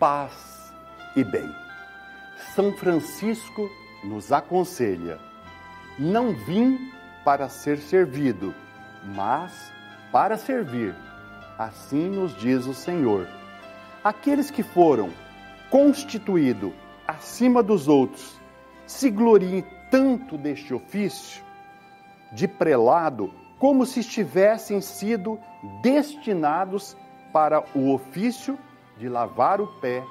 paz e bem. São Francisco nos aconselha: não vim para ser servido, mas para servir. Assim nos diz o Senhor. Aqueles que foram constituídos acima dos outros se gloriem tanto deste ofício de prelado como se tivessem sido destinados para o ofício de lavar o pé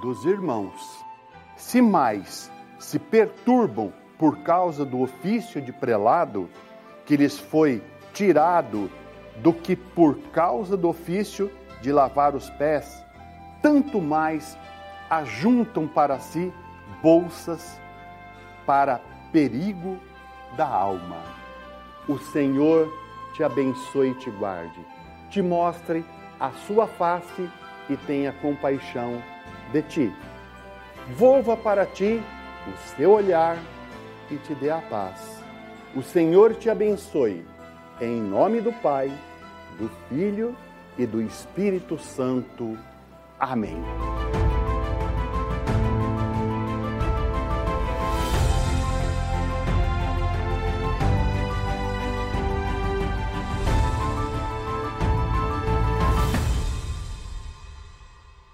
dos irmãos. Se mais se perturbam por causa do ofício de prelado que lhes foi tirado do que por causa do ofício de lavar os pés, tanto mais ajuntam para si bolsas para perigo da alma. O Senhor te abençoe e te guarde, te mostre a sua face e tenha compaixão de ti. Volva para ti o seu olhar e te dê a paz. O Senhor te abençoe, em nome do Pai, do Filho e do Espírito Santo. Amém.